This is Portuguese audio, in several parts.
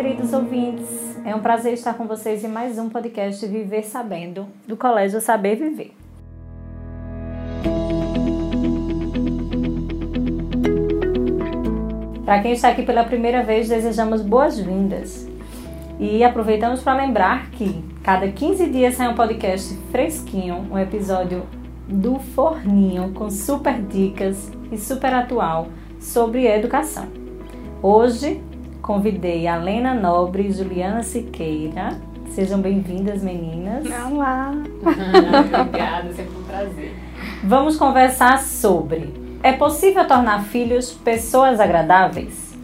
queridos ouvintes. É um prazer estar com vocês em mais um podcast Viver Sabendo, do Colégio Saber Viver. Para quem está aqui pela primeira vez, desejamos boas-vindas. E aproveitamos para lembrar que cada 15 dias sai um podcast fresquinho, um episódio do Forninho com super dicas e super atual sobre educação. Hoje convidei a Lena Nobre e Juliana Siqueira. Sejam bem-vindas, meninas. Olá! Obrigada, sempre um prazer. Vamos conversar sobre: é possível tornar filhos pessoas agradáveis?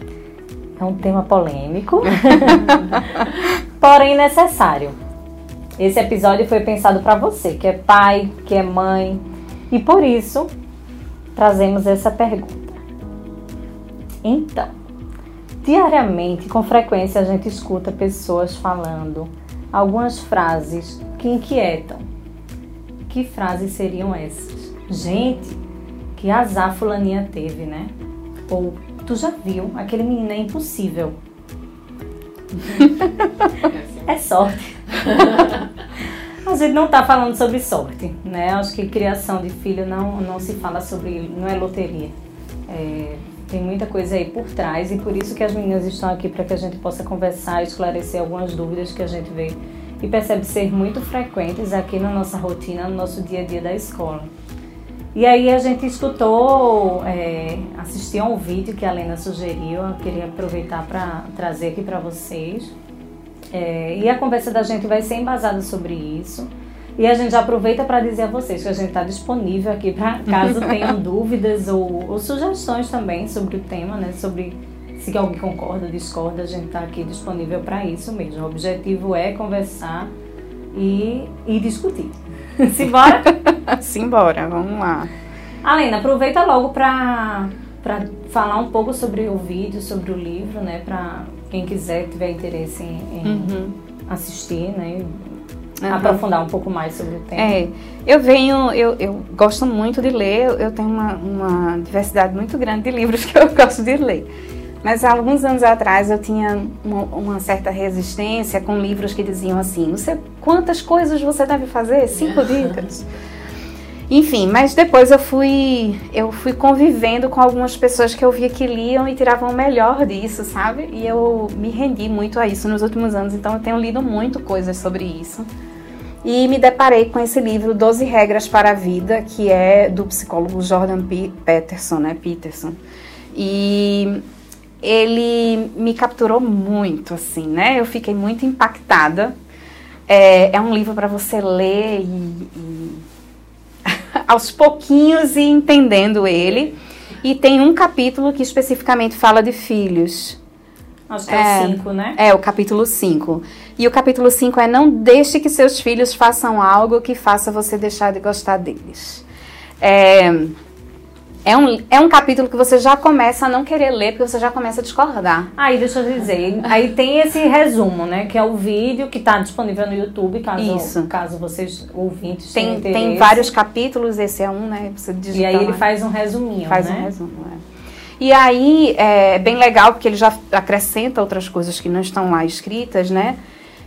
É um tema polêmico, porém necessário. Esse episódio foi pensado para você, que é pai, que é mãe, e por isso trazemos essa pergunta. Então, diariamente, com frequência, a gente escuta pessoas falando algumas frases que inquietam. Que frases seriam essas? Gente, que azar fulaninha teve, né? Ou tu já viu, aquele menino é impossível. é sorte. A gente não está falando sobre sorte, né? Acho que criação de filho não, não se fala sobre, não é loteria. É, tem muita coisa aí por trás e por isso que as meninas estão aqui para que a gente possa conversar, esclarecer algumas dúvidas que a gente vê e percebe ser muito frequentes aqui na nossa rotina, no nosso dia a dia da escola. E aí a gente escutou, é, assistiu um vídeo que a Lena sugeriu, eu queria aproveitar para trazer aqui para vocês. É, e a conversa da gente vai ser embasada sobre isso. E a gente já aproveita para dizer a vocês que a gente está disponível aqui para caso tenham dúvidas ou, ou, sugestões também sobre o tema, né? Sobre se alguém concorda discorda, a gente está aqui disponível para isso mesmo. O objetivo é conversar e, e discutir. Simbora? Simbora, vamos lá. Alena, aproveita logo para falar um pouco sobre o vídeo, sobre o livro, né? Para quem quiser, tiver interesse em, em uhum. assistir, né? Uhum. Aprofundar um pouco mais sobre o tema. É, eu venho, eu, eu gosto muito de ler, eu tenho uma, uma diversidade muito grande de livros que eu gosto de ler. Mas há alguns anos atrás eu tinha uma, uma, certa resistência com livros que diziam assim: sei quantas coisas você deve fazer, cinco dicas. Enfim, mas depois eu fui eu fui convivendo com algumas pessoas que eu via que liam e tiravam o melhor disso, sabe? E eu me rendi muito a isso nos últimos anos, então eu tenho lido muito coisas sobre isso. E me deparei com esse livro 12 regras para a vida, que é do psicólogo Jordan P. Peterson, né, Peterson. E ele me capturou muito, assim, né? Eu fiquei muito impactada. É, é um livro para você ler e, e aos pouquinhos e entendendo ele. E tem um capítulo que especificamente fala de filhos. Acho que é o 5, né? É, o capítulo 5. E o capítulo 5 é Não deixe que seus filhos façam algo que faça você deixar de gostar deles. É, é um, é um capítulo que você já começa a não querer ler, porque você já começa a discordar. Aí, deixa eu dizer, aí tem esse resumo, né? Que é o vídeo que está disponível no YouTube, caso, Isso. caso vocês ouvintes tem, tenham Tem vários capítulos, esse é um, né? Você e aí lá. ele faz um resuminho, Faz né? um resumo, é. E aí é bem legal, porque ele já acrescenta outras coisas que não estão lá escritas, né?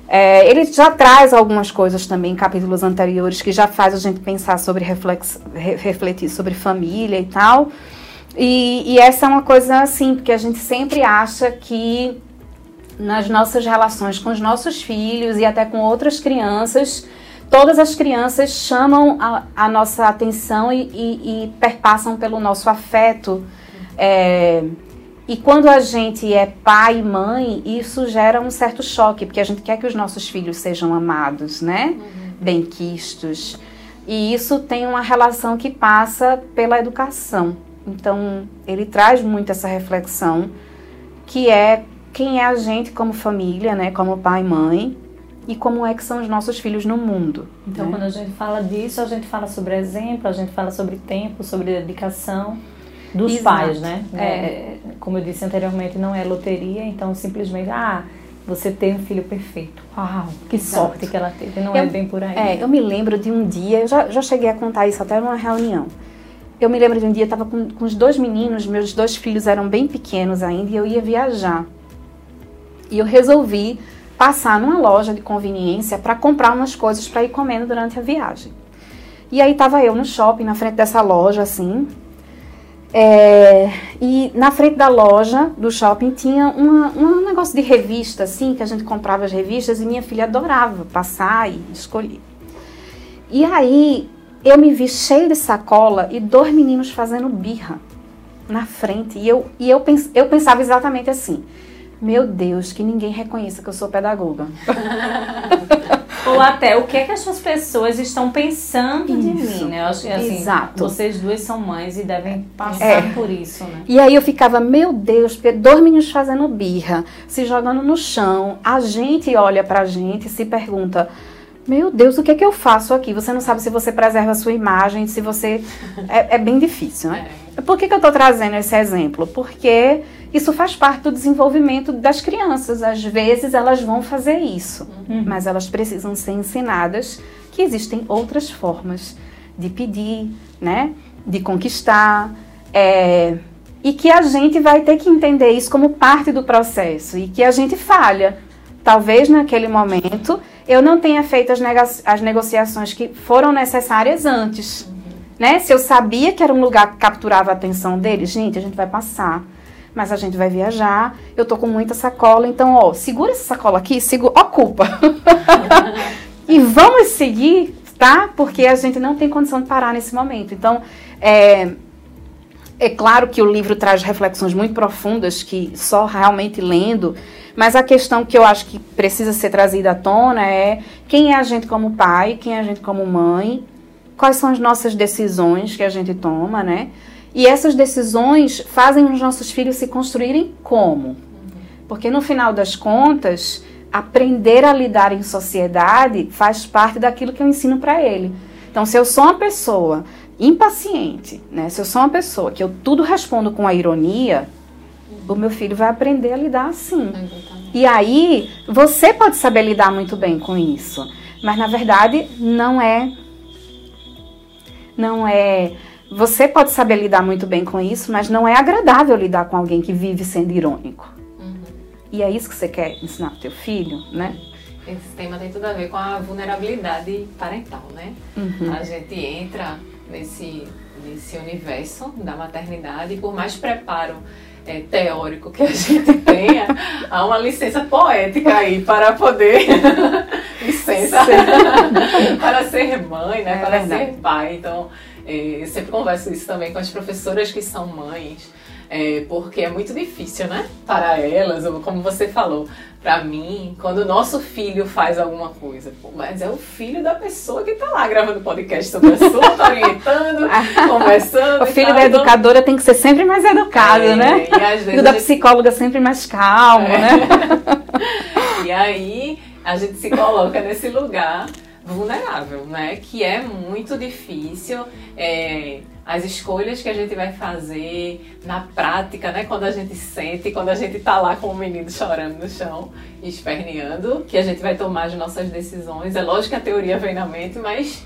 É, ele já traz algumas coisas também em capítulos anteriores que já faz a gente pensar sobre reflex, refletir sobre família e tal. E, e, essa é uma coisa assim, porque a gente sempre acha que nas nossas relações com os nossos filhos e até com outras crianças, todas as crianças chamam a, a nossa atenção e, e, e, perpassam pelo nosso afeto. É, e quando a gente é pai e mãe, isso gera um certo choque, porque a gente quer que os nossos filhos sejam amados, né? Uhum. Benquistos. E isso tem uma relação que passa pela educação. Então, ele traz muito essa reflexão, que é quem é a gente como família, né? Como pai e mãe, e como é que são os nossos filhos no mundo. Então, né? quando a gente fala disso, a gente fala sobre exemplo, a gente fala sobre tempo, sobre dedicação dos Exato. pais, né? É. como eu disse anteriormente, não é loteria, então simplesmente, ah, você tem um filho perfeito. Uau, que Exato. sorte que ela teve. Não é eu, é bem por aí. É, eu me lembro de um dia, eu já, já cheguei a contar isso até numa reunião. Eu me lembro de um dia, eu estava com, com os dois meninos, meus dois filhos eram bem pequenos ainda, e eu ia viajar. E eu resolvi passar numa loja de conveniência para comprar umas coisas para ir comendo durante a viagem. E aí tava eu no shopping, na frente dessa loja, assim. É, e na frente da loja do shopping tinha uma, um negócio de revista, assim, que a gente comprava as revistas e minha filha adorava passar e escolher. E aí eu me vi cheio de sacola e dois meninos fazendo birra na frente. E eu, e eu, pens, eu pensava exatamente assim: meu Deus, que ninguém reconheça que eu sou pedagoga. Ou até o que é que essas pessoas estão pensando Isso. de mim, né? Eu acho que assim, Exato. vocês duas são mães e devem passar É. por isso, né? E aí eu ficava, meu Deus, porque dois meninos fazendo birra, se jogando no chão. A gente olha pra gente e se pergunta: Meu Deus, o que é que eu faço aqui? Você não sabe se você preserva a sua imagem, se você. É, é bem difícil, né? Por que, que eu tô trazendo esse exemplo? Porque isso faz parte do desenvolvimento das crianças. Às vezes elas vão fazer isso, mas elas precisam ser ensinadas que existem outras formas de pedir, né? De conquistar. é, e que a gente vai ter que entender isso como parte do processo e que a gente falha. Talvez naquele momento eu não tenha feito as, as negociações que foram necessárias antes. Né? Se eu sabia que era um lugar que capturava a atenção deles, gente, a gente vai passar. Mas a gente vai viajar, eu tô com muita sacola, então, ó, segura essa sacola aqui, segura, ocupa. e vamos seguir, tá? Porque a gente não tem condição de parar nesse momento. Então, é, é claro que o livro traz reflexões muito profundas que só realmente lendo, mas a questão que eu acho que precisa ser trazida à tona é quem é a gente como pai, quem é a gente como mãe, quais são as nossas decisões que a gente toma, né? E essas decisões fazem os nossos filhos se construírem como? Porque no final das contas, aprender a lidar em sociedade faz parte daquilo que eu ensino para ele. Então, se eu sou uma pessoa impaciente, né? Se eu sou uma pessoa que eu tudo respondo com a ironia, o meu filho vai aprender a lidar assim. E aí, você pode saber lidar muito bem com isso, mas na verdade não é não é você pode saber lidar muito bem com isso, mas não é agradável lidar com alguém que vive sendo irônico. E é isso que você quer ensinar pro teu filho, né? Esse tema tem tudo a ver com a vulnerabilidade parental, né? Uhum. A gente entra nesse, nesse universo da maternidade e por mais preparo é, teórico que a gente tenha, há uma licença poética aí para poder. licença para ser mãe, né? É para verdade. ser pai. Então, é, eu sempre converso isso também com as professoras que são mães. é, porque é muito difícil, né? Para elas, ou como você falou, para mim, quando o nosso filho faz alguma coisa, pô, mas é o filho da pessoa que tá lá gravando podcast sobre o assunto, orientando, conversando. O filho tal, da então- educadora tem que ser sempre mais educado, É, né? E O filho da gente- psicóloga sempre mais calmo, É. né? E aí a gente se coloca nesse lugar vulnerável, né? Que é muito difícil. é, as escolhas que a gente vai fazer na prática, né? Quando a gente sente, quando a gente tá lá com o menino chorando no chão, esperneando, que a gente vai tomar as nossas decisões. É lógico que a teoria vem na mente, mas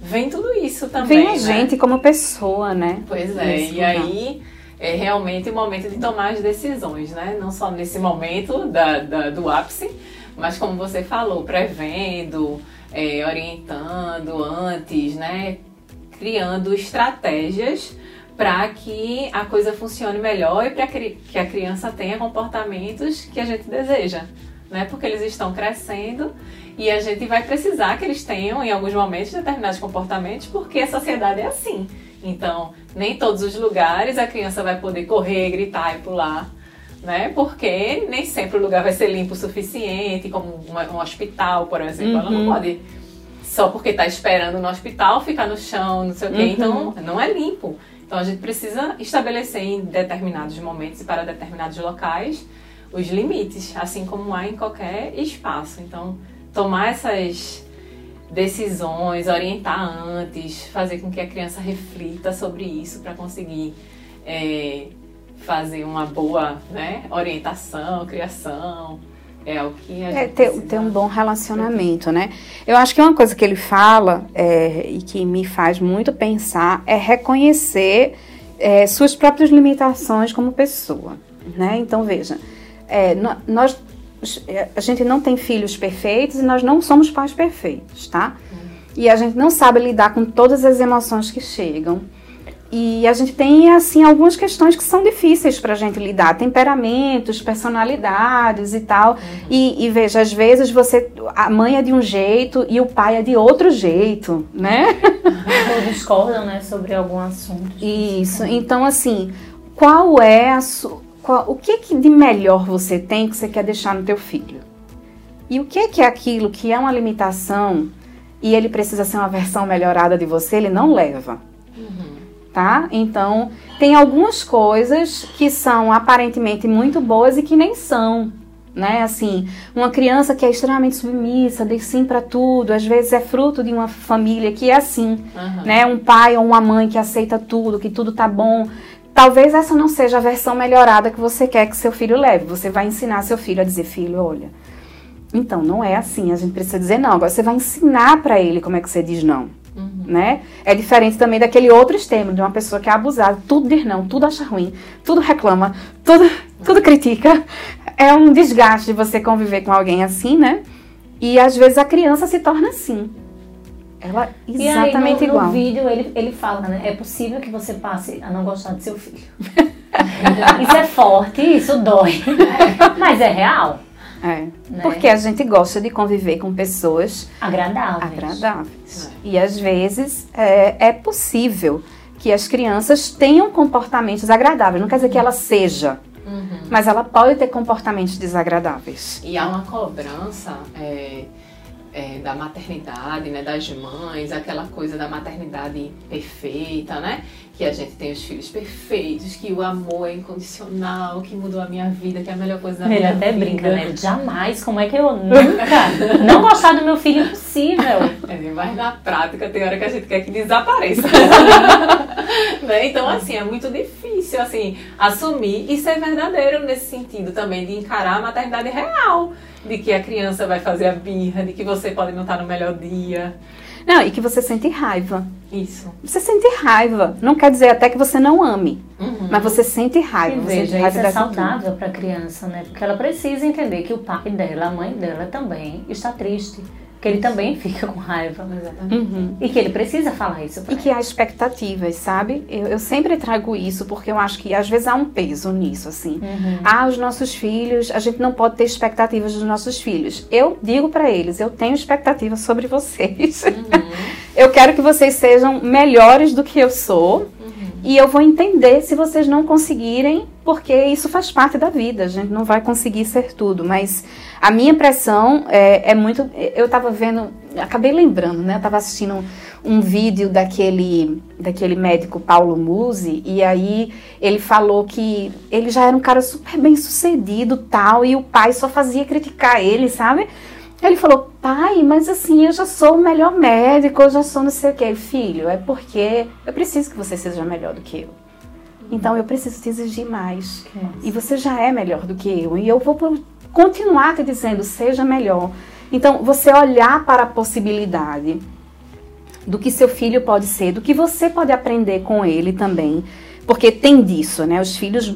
vem tudo isso também. Vem a né? gente como pessoa, né? Pois é, Nesse e lugar. aí é realmente o momento de tomar as decisões, né? Não só nesse momento da, da- do ápice, mas como você falou, prevendo, é, orientando antes, né? Criando estratégias para que a coisa funcione melhor e para que a criança tenha comportamentos que a gente deseja, né? Porque eles estão crescendo e a gente vai precisar que eles tenham, em alguns momentos, determinados comportamentos, porque a sociedade é assim. Então, nem todos os lugares a criança vai poder correr, gritar e pular, né? Porque nem sempre o lugar vai ser limpo o suficiente, como uma- um hospital, por exemplo. Ela não Uhum. pode, só porque está esperando no hospital, ficar no chão, não sei o quê. Uhum. Então, não é limpo. Então, a gente precisa estabelecer em determinados momentos e para determinados locais os limites, assim como há em qualquer espaço. Então, tomar essas decisões, orientar antes, fazer com que a criança reflita sobre isso para conseguir é, fazer uma boa né, orientação, criação. É o que a gente É ter, ter um bom relacionamento, né? Eu acho que uma coisa que ele fala é, e que me faz muito pensar é reconhecer é, suas próprias limitações como pessoa, né? Então veja, é, nós é, a gente não tem filhos perfeitos e nós não somos pais perfeitos, tá? E a gente não sabe lidar com todas as emoções que chegam. E a gente tem, assim, algumas questões que são difíceis para a gente lidar. Temperamentos, personalidades e tal. Uhum. E, e, veja, às vezes você... A mãe é de um jeito e o pai é de outro jeito, né? Ou discordam, né? Sobre algum assunto. Isso. Então, assim, qual é a sua... O que, que de melhor você tem que você quer deixar no teu filho? E o que, que é aquilo que é uma limitação e ele precisa ser uma versão melhorada de você, ele não leva. Uhum. Tá? Então, tem algumas coisas que são aparentemente muito boas e que nem são. Né? Assim, uma criança que é extremamente submissa, diz sim para tudo, às vezes é fruto de uma família que é assim, uhum. né? Um pai ou uma mãe que aceita tudo, que tudo tá bom. Talvez essa não seja a versão melhorada que você quer que seu filho leve. Você vai ensinar seu filho a dizer, filho, olha, então, não é assim. A gente precisa dizer não. Agora, você vai ensinar para ele como é que você diz não. Né? É diferente também daquele outro extremo, de uma pessoa que é abusada, tudo diz não, tudo acha ruim, tudo reclama, tudo, tudo critica. É um desgaste de você conviver com alguém assim, né? E às vezes a criança se torna assim. Ela exatamente e aí, no, igual. No vídeo ele, ele fala, né? É possível que você passe a não gostar de seu filho. isso é forte, isso dói. Mas é real. É. Né? Porque a gente gosta de conviver com pessoas agradáveis. agradáveis. É. E às vezes é, é, possível que as crianças tenham comportamentos agradáveis. Não quer dizer que ela seja, uhum. mas ela pode ter comportamentos desagradáveis. E há uma cobrança. É é, da maternidade, né, das mães, aquela coisa da maternidade perfeita, né? Que a gente tem os filhos perfeitos, que o amor é incondicional, que mudou a minha vida, que é a melhor coisa da Ele minha até vida. brinca, né? Jamais, como é que eu nunca não gostar do meu filho impossível. É, mas na prática tem hora que a gente quer que desapareça. né? Então, assim, é muito difícil, assim, assumir e ser verdadeiro nesse sentido também, de encarar a maternidade real de que a criança vai fazer a birra, de que você pode não estar no melhor dia. Não, e que você sente raiva. Isso. Você sente raiva. Não quer dizer até que você não ame, uhum. mas você sente raiva. E veja, raiva isso é saudável para a criança, né? Porque ela precisa entender que o pai dela, a mãe dela também está triste que ele também fica com raiva. Uhum. E que ele precisa falar isso. e que há expectativas, sabe? Eu, eu, sempre trago isso porque eu acho que às vezes há um peso nisso, assim. Uhum. Ah, os nossos filhos, a gente não pode ter expectativas dos nossos filhos. Eu digo para eles, eu tenho expectativas sobre vocês. Uhum. eu quero que vocês sejam melhores do que eu sou. E eu vou entender se vocês não conseguirem, porque isso faz parte da vida. A gente não vai conseguir ser tudo. Mas a minha impressão é, é muito. Eu estava vendo, acabei lembrando, né? Eu estava assistindo um, vídeo daquele, daquele médico Paulo Musi, e aí ele falou que ele já era um cara super bem sucedido tal, e o pai só fazia criticar ele, sabe? Ele falou, pai, mas assim, eu já sou o melhor médico, eu já sou não sei o que. Filho, é porque eu preciso que você seja melhor do que eu. Então eu preciso te exigir mais. E você já é melhor do que eu. E eu vou continuar te dizendo, seja melhor. Então, você olhar para a possibilidade do que seu filho pode ser, do que você pode aprender com ele também. Porque tem disso, né? Os filhos,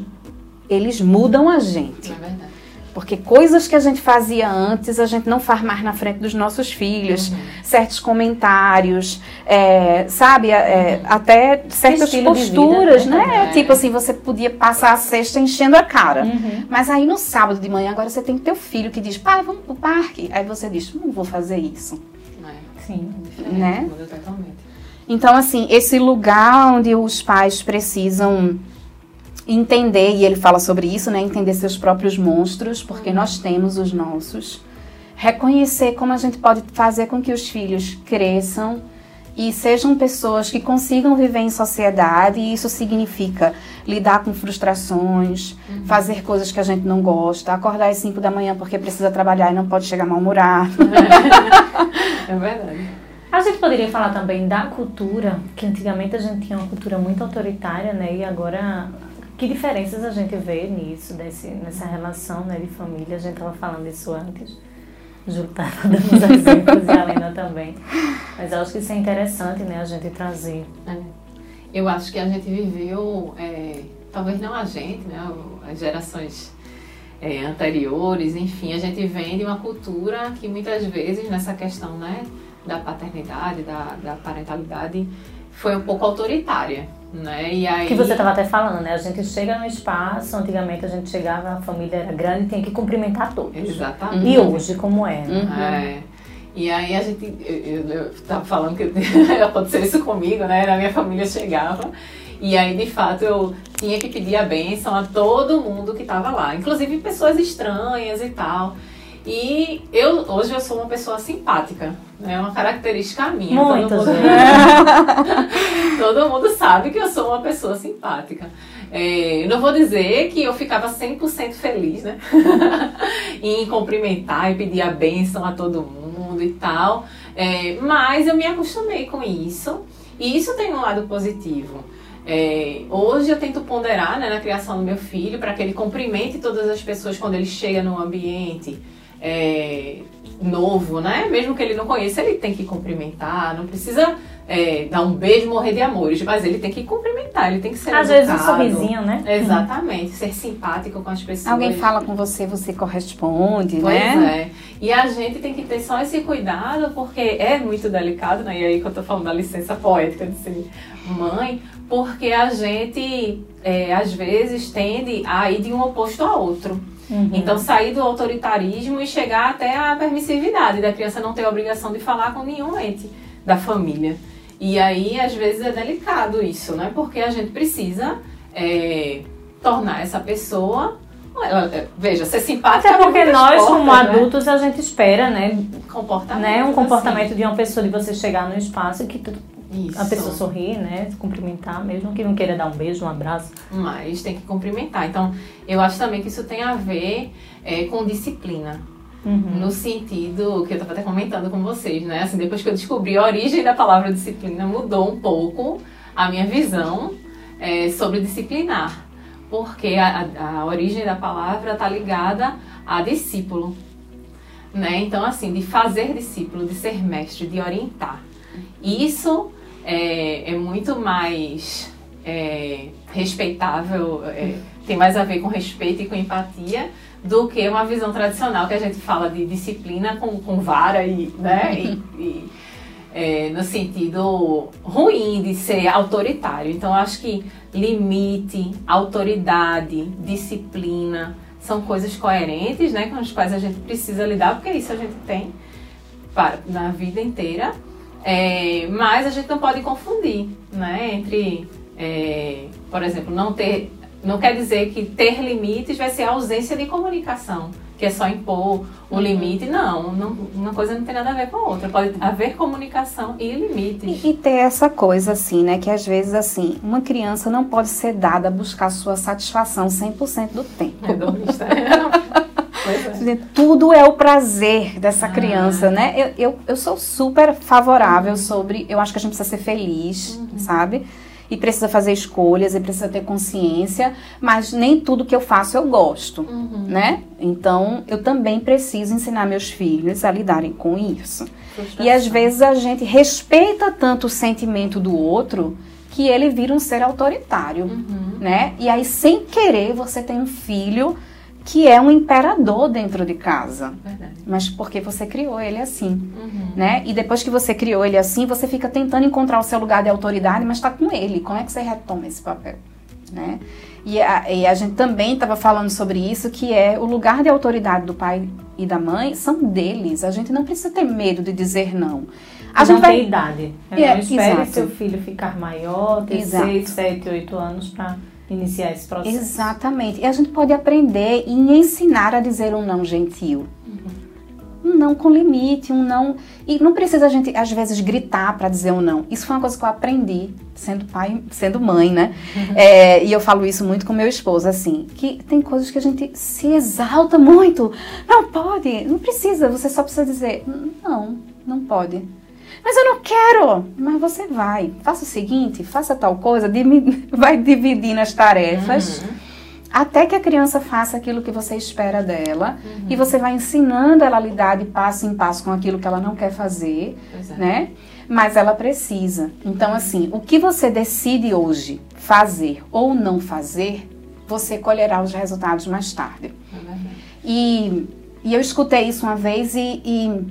eles mudam a gente. É verdade. Porque coisas que a gente fazia antes, a gente não faz mais na frente dos nossos filhos. Uhum. Certos comentários, é, sabe? É, uhum. Até certas posturas, vida, né? né? Tipo assim, você podia passar a sexta enchendo a cara. Uhum. Mas aí no sábado de manhã, agora você tem teu filho que diz, pai, vamos pro parque. Aí você diz, não vou fazer isso. É. Sim, né? Então, assim, esse lugar onde os pais precisam entender, e ele fala sobre isso, né? Entender seus próprios monstros, porque nós temos os nossos. Reconhecer como a gente pode fazer com que os filhos cresçam e sejam pessoas que consigam viver em sociedade, e isso significa lidar com frustrações, uhum. fazer coisas que a gente não gosta, acordar às 5 da manhã porque precisa trabalhar e não pode chegar mal-humorado. É verdade. A gente poderia falar também da cultura, que antigamente a gente tinha uma cultura muito autoritária, né? E agora que diferenças a gente vê nisso, desse, nessa relação né, de família? A gente estava falando isso antes. Estava dando os exemplos e a Lena também. Mas eu acho que isso é interessante, né, a gente trazer. É. Eu acho que a gente viveu, é, talvez não a gente, né, as gerações é, anteriores, enfim, a gente vem de uma cultura que muitas vezes nessa questão né, da paternidade, da, da parentalidade, foi um pouco autoritária. Né? E aí... Que você estava até falando, né? A gente chega no espaço, antigamente a gente chegava, a família era grande e tinha que cumprimentar todos. Exatamente. E hoje, como é? Né? Uhum. É. E aí a gente, eu, eu, tava falando que aconteceu isso comigo, né? Na minha família chegava. E aí, de fato, eu tinha que pedir a bênção a todo mundo que estava lá, inclusive pessoas estranhas e tal. E eu hoje eu sou uma pessoa simpática, né? É uma característica minha. Muito, todo, mundo... todo mundo sabe que eu sou uma pessoa simpática. É, não vou dizer que eu ficava 100% feliz, né? em cumprimentar e pedir a bênção a todo mundo e tal. É, mas eu me acostumei com isso. E isso tem um lado positivo. É, hoje eu tento ponderar né, na criação do meu filho para que ele cumprimente todas as pessoas quando ele chega no ambiente é, novo, né? Mesmo que ele não conheça, ele tem que cumprimentar, não precisa é, dar um beijo, morrer de amores, mas ele tem que cumprimentar, ele tem que ser Às educado. vezes um sorrisinho, né? Exatamente, ser simpático com as pessoas. Alguém fala com você, você corresponde, pois né? Pois é. E a gente tem que ter só esse cuidado, porque é muito delicado, né? E aí que eu tô falando da licença poética de ser mãe, porque a gente, é, às vezes, tende a ir de um oposto a outro. Uhum. Então, sair do autoritarismo e chegar até a permissividade da criança não ter a obrigação de falar com nenhum ente da família. E aí, às vezes, é delicado isso, né? Porque a gente precisa é, tornar essa pessoa. É, veja, ser simpática. Até porque nós, portas, como né? adultos, a gente espera, né? Comportamento. Né? Um comportamento assim. de uma pessoa, de você chegar no espaço que isso. A pessoa sorrir, né? Cumprimentar, mesmo que não queira dar um beijo, um abraço. Mas tem que cumprimentar. Então, eu acho também que isso tem a ver é, com disciplina. Uhum. No sentido que eu estava até comentando com vocês, né? Assim, depois que eu descobri a origem da palavra disciplina, mudou um pouco a minha visão é, sobre disciplinar. Porque a, a, a origem da palavra está ligada a discípulo. Né? Então, assim, de fazer discípulo, de ser mestre, de orientar. Isso é, é muito mais é, respeitável, é, tem mais a ver com respeito e com empatia do que uma visão tradicional que a gente fala de disciplina com, com vara e, né, e, e é, no sentido ruim de ser autoritário. Então, acho que limite, autoridade, disciplina são coisas coerentes, né, com as quais a gente precisa lidar, porque isso a gente tem para, na vida inteira. É, mas a gente não pode confundir, né? Entre, é, por exemplo, não ter. Não quer dizer que ter limites vai ser a ausência de comunicação, que é só impor o uhum. limite. Não, não, uma coisa não tem nada a ver com a outra. Pode haver comunicação e limites. E, e ter essa coisa, assim, né? Que às vezes, assim, uma criança não pode ser dada a buscar sua satisfação 100% do tempo. É, É. Tudo é o prazer dessa ah. criança, né? Eu, eu, eu, sou super favorável uhum. sobre. Eu acho que a gente precisa ser feliz, uhum. sabe? E precisa fazer escolhas e precisa ter consciência, mas nem tudo que eu faço eu gosto, uhum. né? Então eu também preciso ensinar meus filhos a lidarem com isso. E às vezes a gente respeita tanto o sentimento do outro que ele vira um ser autoritário, uhum. né? E aí sem querer você tem um filho que é um imperador dentro de casa. Verdade. Mas porque você criou ele assim, uhum. né? E depois que você criou ele assim, você fica tentando encontrar o seu lugar de autoridade, mas está com ele. Como é que você retoma esse papel, né? E a, e a gente também estava falando sobre isso, que é o lugar de autoridade do pai e da mãe são deles. A gente não precisa ter medo de dizer não. A gente não vai... tem idade. É, não espere exato. seu filho ficar maior, ter exato. 6, 7, 8 anos para iniciar esse processo. Exatamente. E a gente pode aprender e ensinar a dizer um não gentil. Uhum. Um não com limite, um não. E não precisa a gente, às vezes, gritar para dizer um não. Isso foi uma coisa que eu aprendi sendo pai, sendo mãe, né? Uhum. É, e eu falo isso muito com meu esposo, assim, que tem coisas que a gente se exalta muito. Não pode, não precisa, você só precisa dizer, não, não pode. Mas eu não quero. Mas você vai. Faça o seguinte, faça tal coisa, vai dividindo as tarefas. Uhum. Até que a criança faça aquilo que você espera dela uhum. e você vai ensinando ela a lidar de passo em passo com aquilo que ela não quer fazer, é. né? Mas ela precisa. Então, assim, o que você decide hoje fazer ou não fazer, você colherá os resultados mais tarde. Uhum. E, e eu escutei isso uma vez e, e,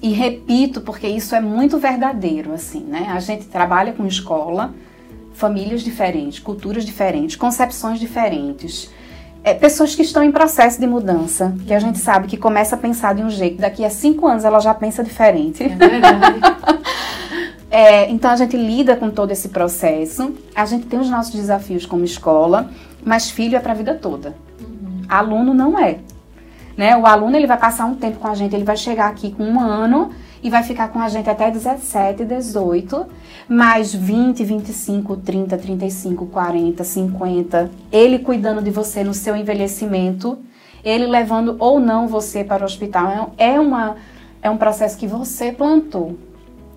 e repito, porque isso é muito verdadeiro, assim, né? A gente trabalha com escola, famílias diferentes, culturas diferentes, concepções diferentes. É, pessoas que estão em processo de mudança, que a gente sabe que começa a pensar de um jeito, daqui a cinco anos ela já pensa diferente. É verdade. É, então a gente lida com todo esse processo. A gente tem os nossos desafios como escola, mas filho é para a vida toda. Uhum. Aluno não é. Né? O aluno ele vai passar um tempo com a gente, ele vai chegar aqui com um ano e vai ficar com a gente até 17, 18, mais 20, 25, 30, 35, 40, 50, ele cuidando de você no seu envelhecimento, ele levando ou não você para o hospital. É, uma, é um processo que você plantou.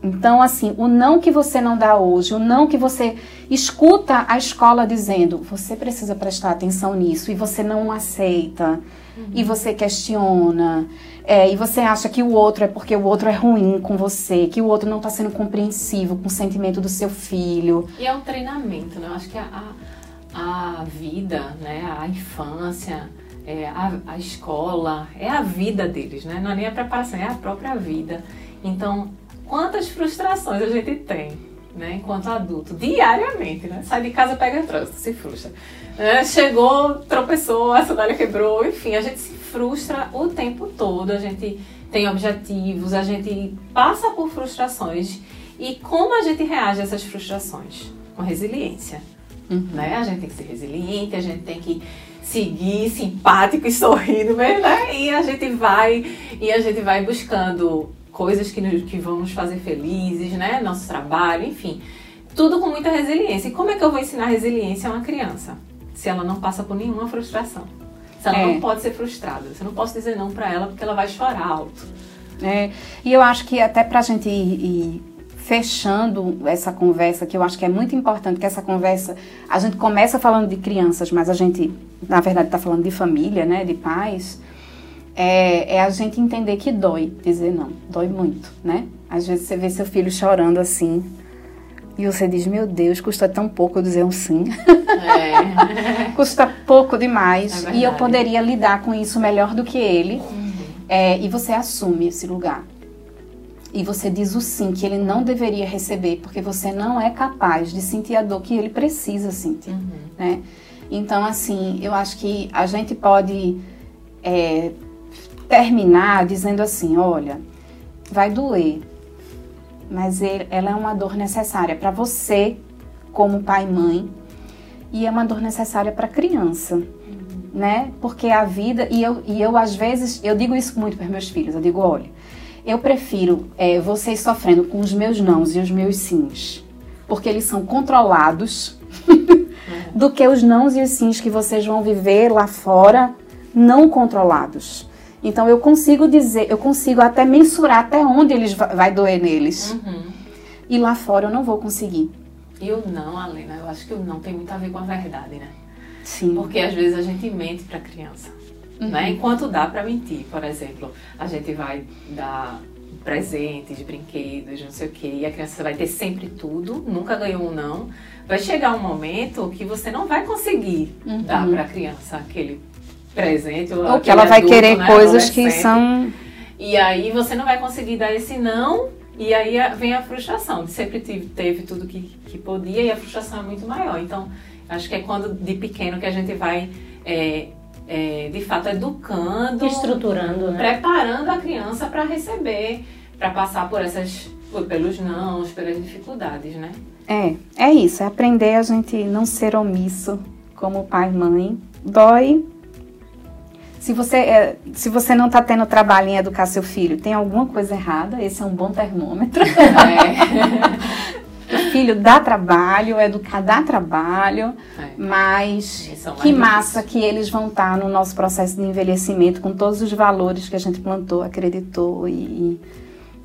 Então, assim, o não que você não dá hoje, o não que você escuta a escola dizendo, você precisa prestar atenção nisso e você não aceita, uhum. e você questiona, é, e você acha que o outro é porque o outro é ruim com você, que o outro não está sendo compreensivo com o sentimento do seu filho. E é um treinamento, né? Eu acho que a, a, a vida, né, a infância, é, a, a escola, é a vida deles, né? Não é nem a preparação, é a própria vida. Então, quantas frustrações a gente tem, né, enquanto adulto, diariamente, né? Sai de casa, pega trânsito, se frustra. É, chegou, tropeçou, a sandália quebrou, enfim, a gente se frustra o tempo todo, a gente tem objetivos, a gente passa por frustrações. E como a gente reage a essas frustrações? Com resiliência. Uhum. Né? A gente tem que ser resiliente, a gente tem que seguir simpático e sorrindo, né? E a gente vai e a gente vai buscando coisas que, que vão nos fazer felizes, né? Nosso trabalho, enfim. Tudo com muita resiliência. E como é que eu vou ensinar resiliência a uma criança? Se ela não passa por nenhuma frustração. Se ela é. não pode ser frustrada. Você não pode dizer não para ela porque ela vai chorar alto. É, e eu acho que até pra gente ir, ir fechando essa conversa, que eu acho que é muito importante que essa conversa, a gente começa falando de crianças, mas a gente, na verdade, está falando de família, né, de pais é, é, a gente entender que dói dizer não, dói muito, né? Às vezes você vê seu filho chorando assim e você diz, meu Deus, custa tão pouco dizer um sim. É. custa pouco demais é e eu poderia lidar com isso melhor do que ele. Uhum. É, e você assume esse lugar. E você diz o sim que ele não deveria receber, porque você não é capaz de sentir a dor que ele precisa sentir, uhum. né? Então, assim, eu acho que a gente pode é, terminar dizendo assim: olha, vai doer, mas ele, ela é uma dor necessária para você, como pai e mãe, e é uma dor necessária para a criança. Né? Porque a vida, e eu, e eu às vezes, eu digo isso muito para meus filhos, eu digo, olha, eu prefiro é, vocês sofrendo com os meus nãos e os meus sims, porque eles são controlados, do que os nãos e os sims que vocês vão viver lá fora não controlados. Então eu consigo dizer, eu consigo até mensurar até onde eles vai doer neles. Uhum. E lá fora eu não vou conseguir. E o não, Alena, eu acho que o não tem muito a ver com a verdade, né? Sim. Porque às vezes a gente mente para criança, uhum. né? Enquanto dá para mentir, por exemplo, a gente vai dar presentes, brinquedos, não sei o quê, e a criança vai ter sempre tudo, nunca ganhou um não. Vai chegar um momento que você não vai conseguir uhum. dar para a criança aquele presente. Ou que ela vai adulto, querer né, coisas que são. E aí você não vai conseguir dar esse não, e aí vem a frustração. Sempre teve, teve tudo que, que podia e a frustração é muito maior. Então, acho que é quando de pequeno que a gente vai. É, é, de fato educando, estruturando, né? preparando a criança para receber, para passar por essas, pelos nãos, pelas dificuldades, né? É, é isso, é aprender a gente não ser omisso como pai e mãe. Dói, se você, é, se você não está tendo trabalho em educar seu filho, tem alguma coisa errada, esse é um bom termômetro. É. o filho dá trabalho, educar dá trabalho, é. mas que massa que eles vão estar tá no nosso processo de envelhecimento com todos os valores que a gente plantou, acreditou e,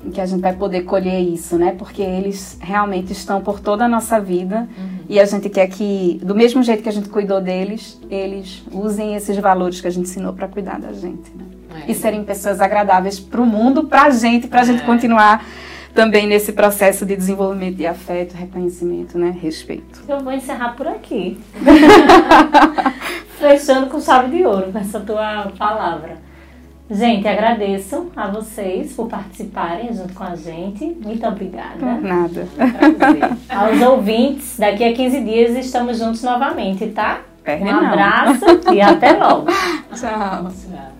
e que a gente vai poder colher isso, né? Porque eles realmente estão por toda a nossa vida uhum. E a gente quer que, do mesmo jeito que a gente cuidou deles, eles usem esses valores que a gente ensinou para cuidar da gente, né? É. E serem pessoas agradáveis para o mundo, para a gente, para a gente é. continuar também nesse processo de desenvolvimento de afeto, reconhecimento, né? Respeito. Eu vou encerrar por aqui. fechando com chave de ouro com essa tua palavra. Gente, agradeço a vocês por participarem junto com a gente. Muito obrigada. Nada. Aos ouvintes, daqui a 15 dias estamos juntos novamente, tá? Perde Um não. abraço e até logo. Tchau. Tchau.